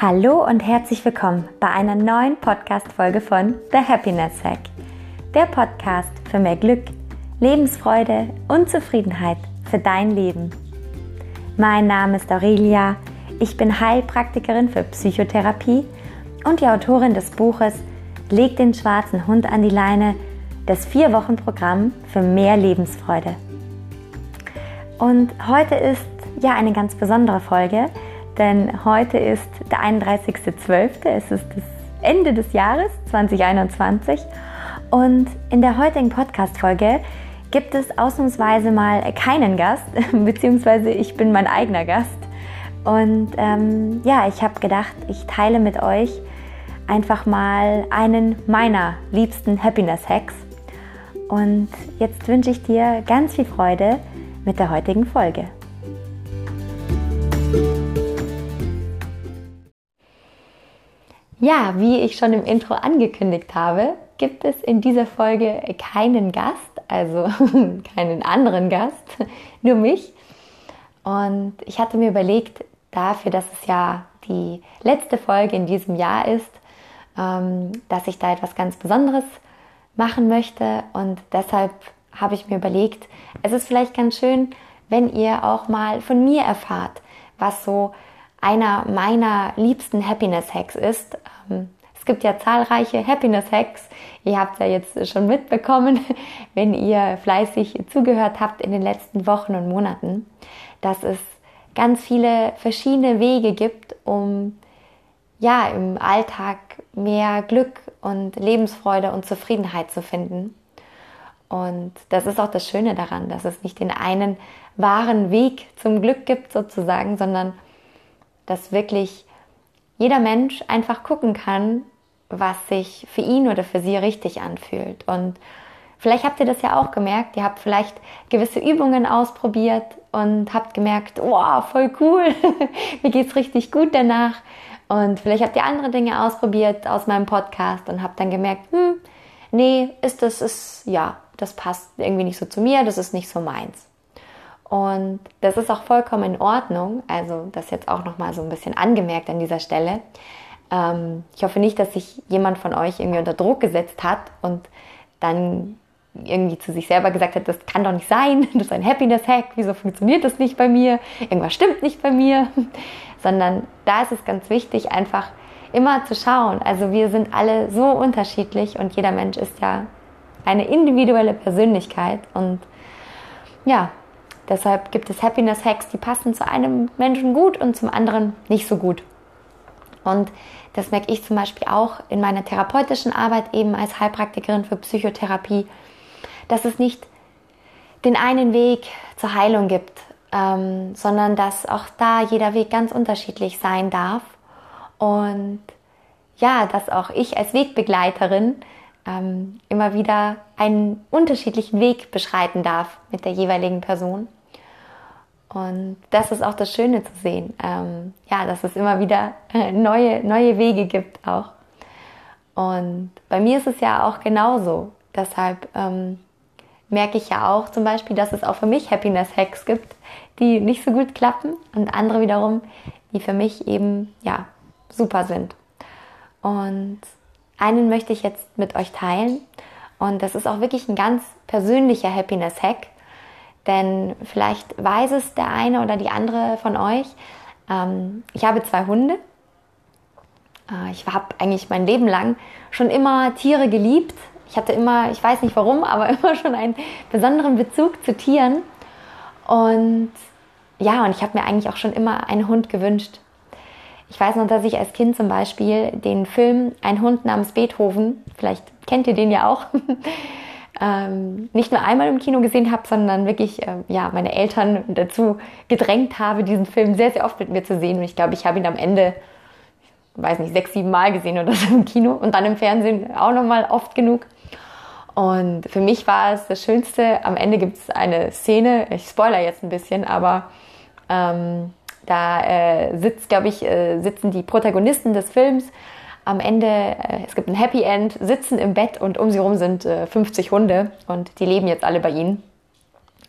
Hallo und herzlich willkommen bei einer neuen Podcast-Folge von The Happiness Hack. Der Podcast für mehr Glück, Lebensfreude und Zufriedenheit für dein Leben. Mein Name ist Aurelia, ich bin Heilpraktikerin für Psychotherapie und die Autorin des Buches Leg den schwarzen Hund an die Leine, das Vier-Wochen-Programm für mehr Lebensfreude. Und heute ist ja eine ganz besondere Folge, denn heute ist der 31.12., es ist das Ende des Jahres 2021 und in der heutigen Podcast-Folge gibt es ausnahmsweise mal keinen Gast, beziehungsweise ich bin mein eigener Gast. Und ähm, ja, ich habe gedacht, ich teile mit euch einfach mal einen meiner liebsten Happiness-Hacks. Und jetzt wünsche ich dir ganz viel Freude mit der heutigen Folge. Ja, wie ich schon im Intro angekündigt habe, gibt es in dieser Folge keinen Gast, also keinen anderen Gast, nur mich. Und ich hatte mir überlegt, dafür, dass es ja die letzte Folge in diesem Jahr ist, ähm, dass ich da etwas ganz Besonderes machen möchte. Und deshalb habe ich mir überlegt, es ist vielleicht ganz schön, wenn ihr auch mal von mir erfahrt, was so einer meiner liebsten Happiness Hacks ist. Ähm, es gibt ja zahlreiche Happiness Hacks. Ihr habt ja jetzt schon mitbekommen, wenn ihr fleißig zugehört habt in den letzten Wochen und Monaten, dass es ganz viele verschiedene Wege gibt, um ja im Alltag mehr Glück und Lebensfreude und Zufriedenheit zu finden. Und das ist auch das Schöne daran, dass es nicht den einen wahren Weg zum Glück gibt sozusagen, sondern dass wirklich jeder Mensch einfach gucken kann, was sich für ihn oder für sie richtig anfühlt. Und vielleicht habt ihr das ja auch gemerkt. Ihr habt vielleicht gewisse Übungen ausprobiert und habt gemerkt, wow, voll cool, mir geht's richtig gut danach. Und vielleicht habt ihr andere Dinge ausprobiert aus meinem Podcast und habt dann gemerkt, hm, nee, ist das, ist, ja, das passt irgendwie nicht so zu mir, das ist nicht so meins. Und das ist auch vollkommen in Ordnung. Also das jetzt auch nochmal so ein bisschen angemerkt an dieser Stelle. Ähm, ich hoffe nicht, dass sich jemand von euch irgendwie unter Druck gesetzt hat und dann irgendwie zu sich selber gesagt hat, das kann doch nicht sein, das ist ein Happiness-Hack, wieso funktioniert das nicht bei mir, irgendwas stimmt nicht bei mir, sondern da ist es ganz wichtig, einfach immer zu schauen. Also wir sind alle so unterschiedlich und jeder Mensch ist ja eine individuelle Persönlichkeit und ja, Deshalb gibt es Happiness-Hacks, die passen zu einem Menschen gut und zum anderen nicht so gut. Und das merke ich zum Beispiel auch in meiner therapeutischen Arbeit eben als Heilpraktikerin für Psychotherapie, dass es nicht den einen Weg zur Heilung gibt, ähm, sondern dass auch da jeder Weg ganz unterschiedlich sein darf. Und ja, dass auch ich als Wegbegleiterin ähm, immer wieder einen unterschiedlichen Weg beschreiten darf mit der jeweiligen Person. Und das ist auch das Schöne zu sehen, ähm, ja, dass es immer wieder neue, neue Wege gibt auch. Und bei mir ist es ja auch genauso. Deshalb ähm, merke ich ja auch zum Beispiel, dass es auch für mich Happiness-Hacks gibt, die nicht so gut klappen und andere wiederum, die für mich eben ja super sind. Und einen möchte ich jetzt mit euch teilen. Und das ist auch wirklich ein ganz persönlicher Happiness-Hack denn vielleicht weiß es der eine oder die andere von euch. Ähm, ich habe zwei Hunde. Äh, ich habe eigentlich mein Leben lang schon immer Tiere geliebt. Ich hatte immer, ich weiß nicht warum, aber immer schon einen besonderen Bezug zu Tieren. Und ja, und ich habe mir eigentlich auch schon immer einen Hund gewünscht. Ich weiß noch, dass ich als Kind zum Beispiel den Film Ein Hund namens Beethoven, vielleicht kennt ihr den ja auch, ähm, nicht nur einmal im Kino gesehen habe, sondern wirklich äh, ja, meine Eltern dazu gedrängt habe, diesen Film sehr, sehr oft mit mir zu sehen. Und ich glaube, ich habe ihn am Ende, weiß nicht, sechs, sieben Mal gesehen oder so im Kino und dann im Fernsehen auch nochmal oft genug. Und für mich war es das Schönste. Am Ende gibt es eine Szene, ich spoiler jetzt ein bisschen, aber ähm, da äh, sitzt, glaube ich, äh, sitzen die Protagonisten des Films am Ende, äh, es gibt ein Happy End, sitzen im Bett und um sie herum sind äh, 50 Hunde und die leben jetzt alle bei ihnen.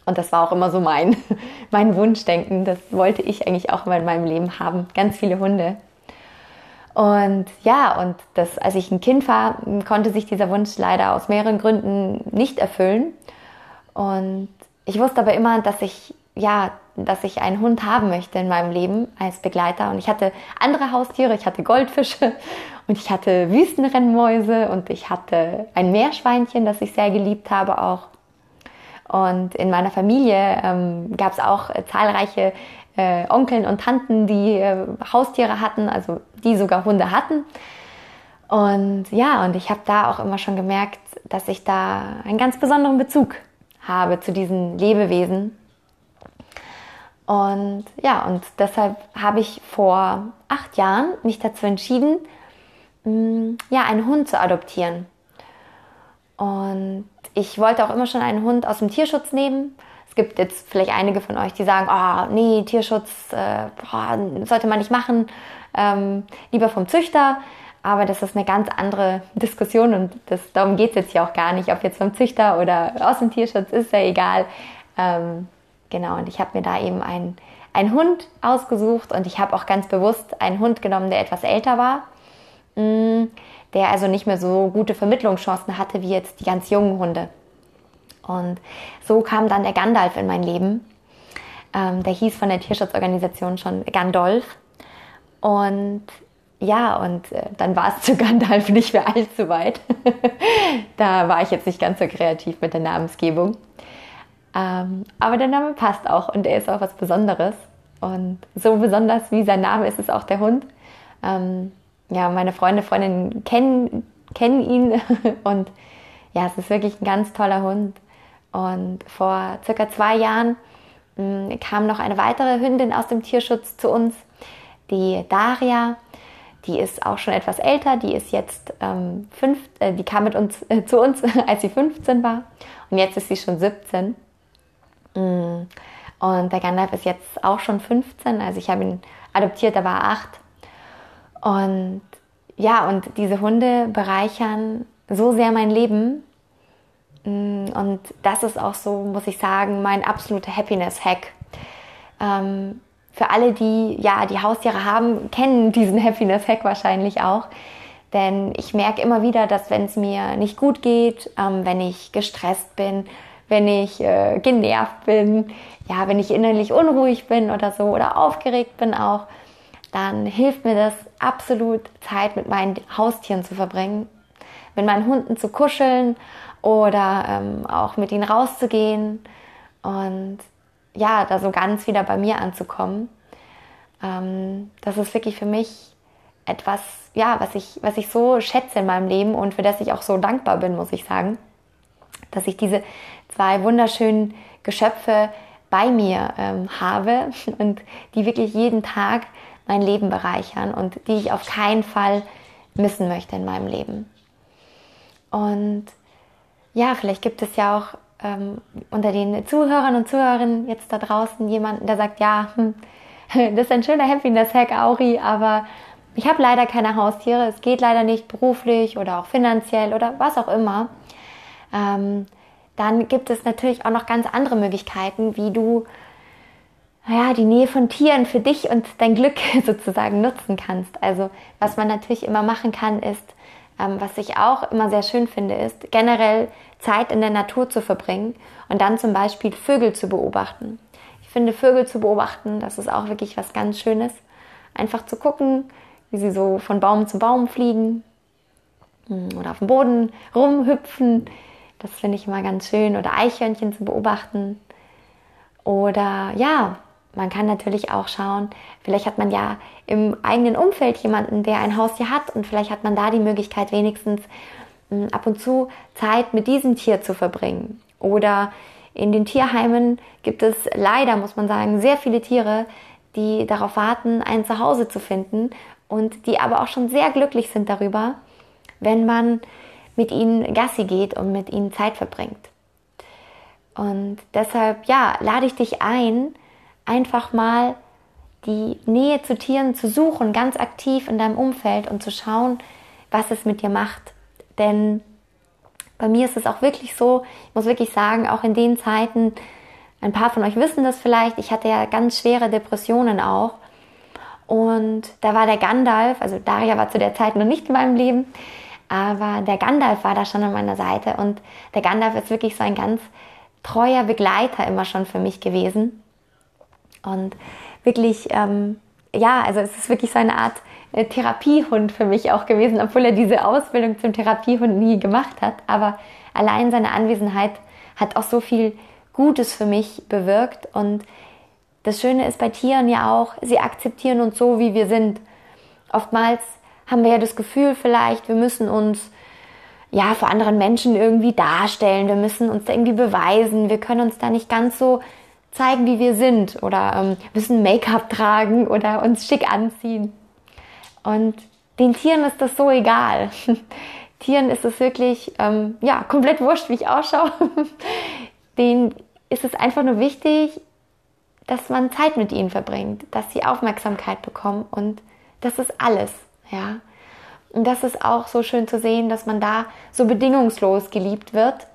Und das war auch immer so mein, mein Wunschdenken. Das wollte ich eigentlich auch mal in meinem Leben haben. Ganz viele Hunde. Und ja, und das, als ich ein Kind war, konnte sich dieser Wunsch leider aus mehreren Gründen nicht erfüllen. Und ich wusste aber immer, dass ich ja, dass ich einen Hund haben möchte in meinem Leben als Begleiter. Und ich hatte andere Haustiere, ich hatte Goldfische und ich hatte Wüstenrennmäuse und ich hatte ein Meerschweinchen, das ich sehr geliebt habe auch. Und in meiner Familie ähm, gab es auch äh, zahlreiche äh, Onkeln und Tanten, die äh, Haustiere hatten, also die sogar Hunde hatten. Und ja, und ich habe da auch immer schon gemerkt, dass ich da einen ganz besonderen Bezug habe zu diesen Lebewesen und ja, und deshalb habe ich vor acht Jahren mich dazu entschieden, ja, einen Hund zu adoptieren. Und ich wollte auch immer schon einen Hund aus dem Tierschutz nehmen. Es gibt jetzt vielleicht einige von euch, die sagen, oh, nee, Tierschutz äh, boah, sollte man nicht machen, ähm, lieber vom Züchter. Aber das ist eine ganz andere Diskussion und das, darum geht es jetzt hier auch gar nicht, ob jetzt vom Züchter oder aus dem Tierschutz, ist ja egal. Ähm, Genau, und ich habe mir da eben einen, einen Hund ausgesucht und ich habe auch ganz bewusst einen Hund genommen, der etwas älter war, mm, der also nicht mehr so gute Vermittlungschancen hatte wie jetzt die ganz jungen Hunde. Und so kam dann der Gandalf in mein Leben. Ähm, der hieß von der Tierschutzorganisation schon Gandolf. Und ja, und äh, dann war es zu Gandalf nicht mehr allzu weit. da war ich jetzt nicht ganz so kreativ mit der Namensgebung. Ähm, aber der Name passt auch und er ist auch was Besonderes. Und so besonders wie sein Name ist es auch der Hund. Ähm, ja, meine Freunde, Freundinnen kennen, kennen ihn und ja, es ist wirklich ein ganz toller Hund. Und vor circa zwei Jahren mh, hm, kam noch eine weitere Hündin aus dem Tierschutz zu uns, die Daria. Die ist auch schon etwas älter, die ist jetzt ähm, fünf, äh, die kam mit uns äh, zu uns, als sie 15 war und jetzt ist sie schon 17. Mm. Und der Gandalf ist jetzt auch schon 15, also ich habe ihn adoptiert, da war er 8. Und ja, und diese Hunde bereichern so sehr mein Leben. Mm, und das ist auch so, muss ich sagen, mein absoluter Happiness-Hack. Ähm, für alle, die ja die Haustiere haben, kennen diesen Happiness-Hack wahrscheinlich auch. Denn ich merke immer wieder, dass wenn es mir nicht gut geht, ähm, wenn ich gestresst bin, wenn ich äh, genervt bin, ja, wenn ich innerlich unruhig bin oder so oder aufgeregt bin auch, dann hilft mir das absolut, Zeit mit meinen Haustieren zu verbringen, mit meinen Hunden zu kuscheln oder ähm, auch mit ihnen rauszugehen und ja, da so ganz wieder bei mir anzukommen. Ähm, das ist wirklich für mich etwas, ja, was ich, was ich so schätze in meinem Leben und für das ich auch so dankbar bin, muss ich sagen dass ich diese zwei wunderschönen Geschöpfe bei mir ähm, habe und die wirklich jeden Tag mein Leben bereichern und die ich auf keinen Fall missen möchte in meinem Leben. Und ja, vielleicht gibt es ja auch ähm, unter den Zuhörern und Zuhörerinnen jetzt da draußen jemanden, der sagt, ja, hm, das ist ein schöner Happiness-Hack, Auri, aber ich habe leider keine Haustiere, es geht leider nicht beruflich oder auch finanziell oder was auch immer ähm, dann gibt es natürlich auch noch ganz andere Möglichkeiten, wie du ja, die Nähe von Tieren für dich und dein Glück sozusagen nutzen kannst. Also was man natürlich immer machen kann, ist, ähm, was ich auch immer sehr schön finde, ist generell Zeit in der Natur zu verbringen und dann zum Beispiel Vögel zu beobachten. Ich finde Vögel zu beobachten, das ist auch wirklich was ganz Schönes. Einfach zu gucken, wie sie so von Baum zu Baum fliegen hm, oder auf dem Boden rumhüpfen, das finde ich immer ganz schön. Oder Eichhörnchen zu beobachten. Oder ja, man kann natürlich auch schauen, vielleicht hat man ja im eigenen Umfeld jemanden, der ein Haustier hat und vielleicht hat man da die Möglichkeit, wenigstens hm, ab und zu Zeit mit diesem Tier zu verbringen. Oder in den Tierheimen gibt es leider, muss man sagen, sehr viele Tiere, die darauf warten, ein Zuhause zu finden und die aber auch schon sehr glücklich sind darüber, wenn man mit ihnen Gassi geht und mit ihnen Zeit verbringt. Und deshalb, ja, lade ich dich ein, einfach mal die Nähe zu Tieren zu suchen, ganz aktiv in deinem Umfeld und zu schauen, was es mit dir macht. Denn bei mir ist es auch wirklich so, ich muss wirklich sagen, auch in den Zeiten, ein paar von euch wissen das vielleicht, ich hatte ja ganz schwere Depressionen auch. Und da war der Gandalf, also Daria war zu der Zeit noch nicht in meinem Leben, aber der Gandalf war da schon an meiner Seite. Und der Gandalf ist wirklich so ein ganz treuer Begleiter immer schon für mich gewesen. Und wirklich, ähm, ja, also es ist wirklich so eine Art äh, Therapiehund für mich auch gewesen, obwohl er diese Ausbildung zum Therapiehund nie gemacht hat. Aber allein seine Anwesenheit hat auch so viel Gutes für mich bewirkt. Und das Schöne ist bei Tieren ja auch, sie akzeptieren uns so, wie wir sind. Oftmals haben wir ja das Gefühl vielleicht, wir müssen uns ja vor anderen Menschen irgendwie darstellen, wir müssen uns irgendwie beweisen, wir können uns da nicht ganz so zeigen, wie wir sind oder ähm, müssen Make-up tragen oder uns schick anziehen. Und den Tieren ist das so egal. Tieren ist es wirklich ähm, ja komplett wurscht, wie ich ausschaue. Denen ist es einfach nur wichtig, dass man Zeit mit ihnen verbringt, dass sie Aufmerksamkeit bekommen und das ist alles, ja. Und das ist auch so schön zu sehen, dass man da so bedingungslos geliebt wird.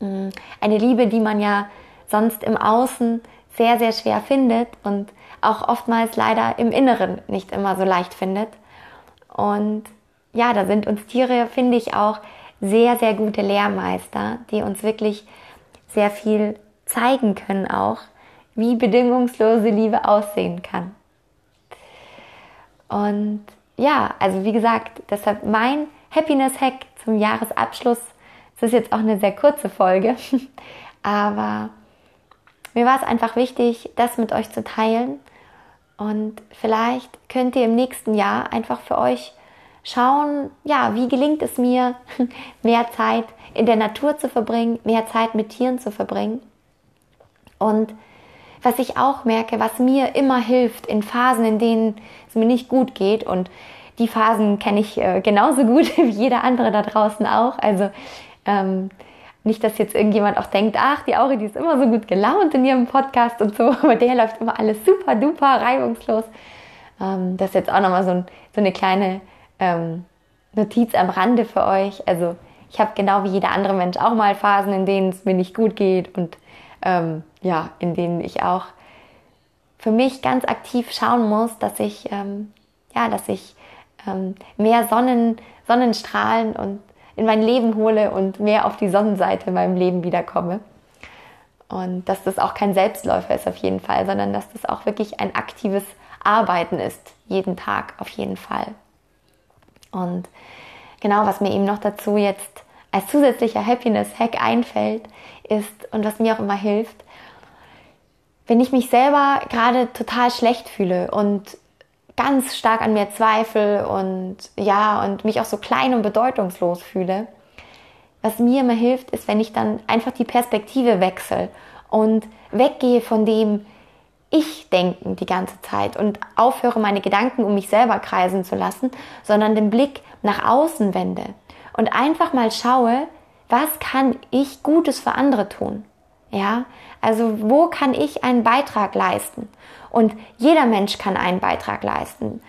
Mm, eine Liebe, die man ja sonst im Außen sehr, sehr schwer findet und auch oftmals leider im Inneren nicht immer so leicht findet. Und ja, da sind uns Tiere, finde ich, auch sehr, sehr gute Lehrmeister, die uns wirklich sehr viel zeigen können auch, wie bedingungslose Liebe aussehen kann. Und ja, also wie gesagt, deshalb mein Happiness-Hack zum Jahresabschluss. Es ist jetzt auch eine sehr kurze Folge, aber mir war es einfach wichtig, das mit euch zu teilen. Und vielleicht könnt ihr im nächsten Jahr einfach für euch schauen, ja, wie gelingt es mir, mehr Zeit in der Natur zu verbringen, mehr Zeit mit Tieren zu verbringen. Und was ich auch merke, was mir immer hilft in Phasen, in denen es mir nicht gut geht und die Phasen kenne ich äh, genauso gut wie jeder andere da draußen auch. Also ähm, nicht, dass jetzt irgendjemand auch denkt, ach, die Auri, die ist immer so gut gelaunt in ihrem Podcast und so, aber der läuft immer alles super duper reibungslos. Ähm, das ist jetzt auch nochmal so, ein, so eine kleine ähm, Notiz am Rande für euch. Also ich habe genau wie jeder andere Mensch auch mal Phasen, in denen es mir nicht gut geht und ähm, ja, in denen ich auch für mich ganz aktiv schauen muss, dass ich ähm, ja, dass ich ähm, mehr Sonnen, Sonnenstrahlen und in mein Leben hole und mehr auf die Sonnenseite in meinem Leben wiederkomme. Und dass das auch kein Selbstläufer ist auf jeden Fall, sondern dass das auch wirklich ein aktives Arbeiten ist, jeden Tag auf jeden Fall. Und genau, was mir eben noch dazu jetzt als zusätzlicher Happiness-Hack einfällt, ist und was mir auch immer hilft, wenn ich mich selber gerade total schlecht fühle und ganz stark an mir zweifle und ja, und mich auch so klein und bedeutungslos fühle. Was mir immer hilft, ist, wenn ich dann einfach die Perspektive wechsle und weggehe von dem Ich-Denken die ganze Zeit und aufhöre, meine Gedanken um mich selber kreisen zu lassen, sondern den Blick nach außen wende und einfach mal schaue, was kann ich Gutes für andere tun? Ja, also wo kann ich einen Beitrag leisten? Und jeder Mensch kann einen Beitrag leisten.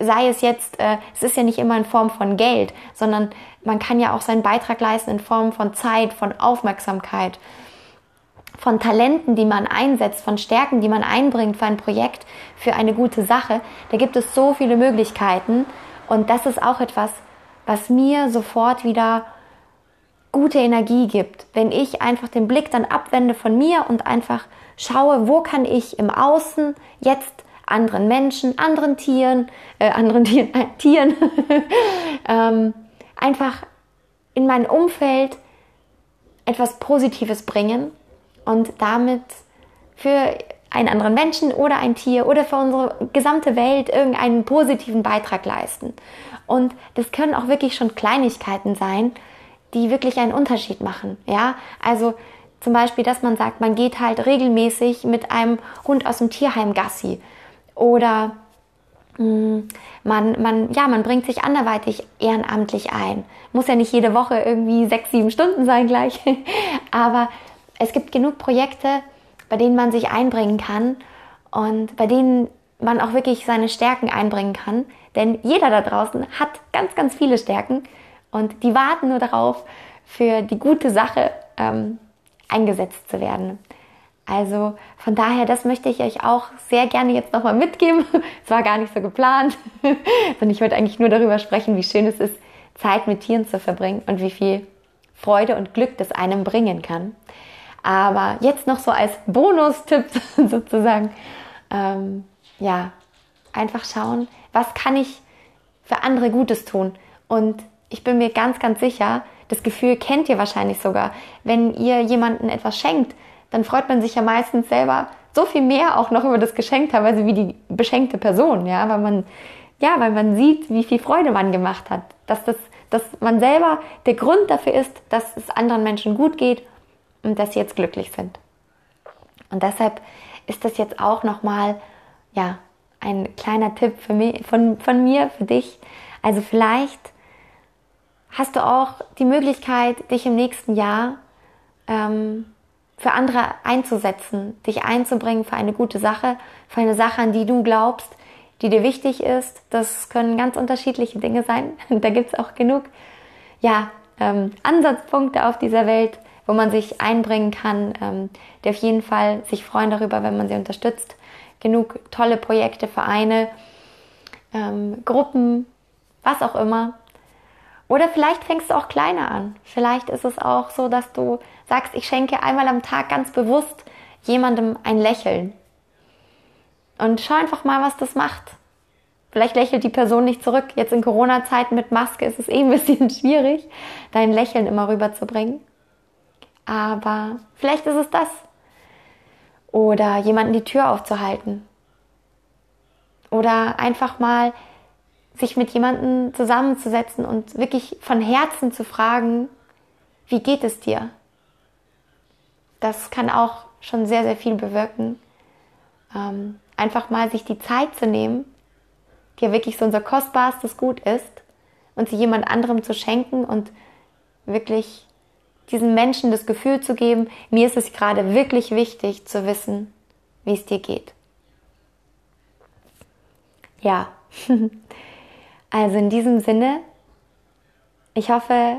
Sei es jetzt, äh, es ist ja nicht immer in Form von Geld, sondern man kann ja auch seinen Beitrag leisten in Form von Zeit, von Aufmerksamkeit, von Talenten, die man einsetzt, von Stärken, die man einbringt für ein Projekt, für eine gute Sache. Da gibt es so viele Möglichkeiten und das ist auch etwas, was mir sofort wieder gute Energie gibt, wenn ich einfach den Blick dann abwende von mir und einfach schaue, wo kann ich im Außen jetzt anderen Menschen, anderen Tieren, äh, anderen Tieren, äh, Tieren ähm, einfach in mein Umfeld etwas Positives bringen und damit für einen anderen Menschen oder ein Tier oder für unsere gesamte Welt irgendeinen positiven Beitrag leisten. Und das können auch wirklich schon Kleinigkeiten sein, die wirklich einen Unterschied machen. Ja, also zum Beispiel, dass man sagt, man geht halt regelmäßig mit einem Hund aus dem Tierheim Gassi oder hm, man, man, ja, man bringt sich anderweitig ehrenamtlich ein. Muss ja nicht jede Woche irgendwie sechs, sieben Stunden sein gleich, aber es gibt genug Projekte, bei denen man sich einbringen kann und bei denen man auch wirklich seine Stärken einbringen kann. Denn jeder da draußen hat ganz, ganz viele Stärken und die warten nur darauf, für die gute Sache ähm, eingesetzt zu werden. Also von daher, das möchte ich euch auch sehr gerne jetzt nochmal mitgeben. Es war gar nicht so geplant, sondern ich wollte eigentlich nur darüber sprechen, wie schön es ist, Zeit mit Tieren zu verbringen und wie viel Freude und Glück das einem bringen kann. Aber jetzt noch so als Bonustipp sozusagen, ähm, ja, einfach schauen, was kann ich für andere Gutes tun. Und ich bin mir ganz, ganz sicher, das Gefühl kennt ihr wahrscheinlich sogar, wenn ihr jemandem etwas schenkt, dann freut man sich ja meistens selber so viel mehr auch noch über das Geschenk teilweise wie die beschenkte Person, ja, weil man, ja, weil man sieht, wie viel Freude man gemacht hat, dass das, dass man selber der Grund dafür ist, dass es anderen Menschen gut geht und dass sie jetzt glücklich sind. Und deshalb ist das jetzt auch nochmal, ja, ein kleiner Tipp für mich, von, von mir, für dich. Also vielleicht hast du auch die Möglichkeit, dich im nächsten Jahr ähm, für andere einzusetzen, dich einzubringen für eine gute Sache, für eine Sache, an die du glaubst, die dir wichtig ist. Das können ganz unterschiedliche Dinge sein. Da gibt es auch genug ja, ähm, Ansatzpunkte auf dieser Welt, wo man sich einbringen kann, ähm, die auf jeden Fall sich freuen darüber, wenn man sie unterstützt. Genug tolle Projekte, Vereine, ähm, Gruppen, was auch immer. Oder vielleicht fängst du auch kleiner an. Vielleicht ist es auch so, dass du sagst, ich schenke einmal am Tag ganz bewusst jemandem ein Lächeln. Und schau einfach mal, was das macht. Vielleicht lächelt die Person nicht zurück. Jetzt in Corona-Zeiten mit Maske ist es eh ein bisschen schwierig, dein Lächeln immer rüberzubringen. Aber vielleicht ist es das. Oder jemanden die Tür aufzuhalten. Oder einfach mal sich mit jemandem zusammenzusetzen und wirklich von Herzen zu fragen, wie geht es dir? Das kann auch schon sehr, sehr viel bewirken. Ähm, einfach mal sich die Zeit zu nehmen, die ja wirklich so unser kostbarstes Gut ist, und sie jemand anderem zu schenken und wirklich diesen Menschen das Gefühl zu geben, mir ist es gerade wirklich wichtig zu wissen, wie es dir geht. Ja, Also in diesem Sinne, ich hoffe,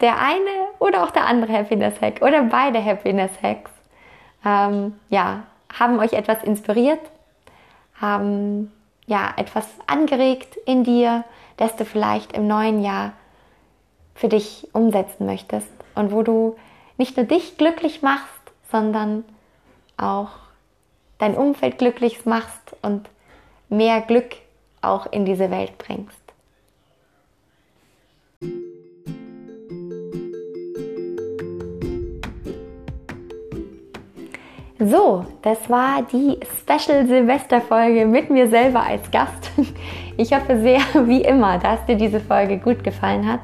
der eine oder auch der andere Happiness Hack oder beide Happiness Hacks, ähm, ja, haben euch etwas inspiriert, haben ja etwas angeregt in dir, das du vielleicht im neuen Jahr für dich umsetzen möchtest und wo du nicht nur dich glücklich machst, sondern auch dein Umfeld glücklich machst und mehr Glück auch in diese Welt bringst. So, das war die Special Silvesterfolge mit mir selber als Gast. Ich hoffe sehr, wie immer, dass dir diese Folge gut gefallen hat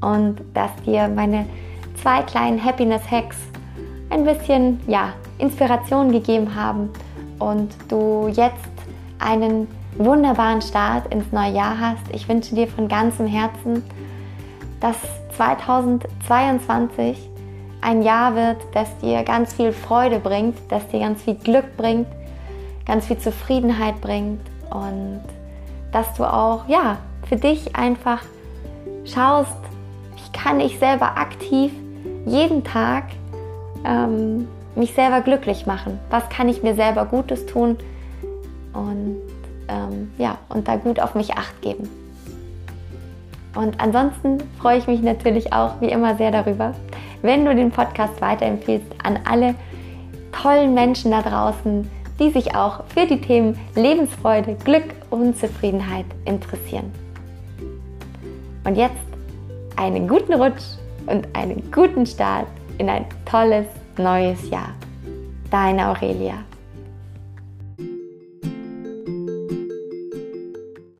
und dass dir meine zwei kleinen Happiness Hacks ein bisschen ja, Inspiration gegeben haben und du jetzt einen wunderbaren Start ins neue Jahr hast. Ich wünsche dir von ganzem Herzen, dass 2022 ein Jahr wird, das dir ganz viel Freude bringt, das dir ganz viel Glück bringt, ganz viel Zufriedenheit bringt und dass du auch ja für dich einfach schaust, wie kann ich selber aktiv jeden Tag ähm, mich selber glücklich machen? Was kann ich mir selber Gutes tun? Und ähm, ja, und da gut auf mich acht geben. Und ansonsten freue ich mich natürlich auch wie immer sehr darüber, wenn du den Podcast weiterempfiehlst an alle tollen Menschen da draußen, die sich auch für die Themen Lebensfreude, Glück und Zufriedenheit interessieren. Und jetzt einen guten Rutsch und einen guten Start in ein tolles neues Jahr. Deine Aurelia.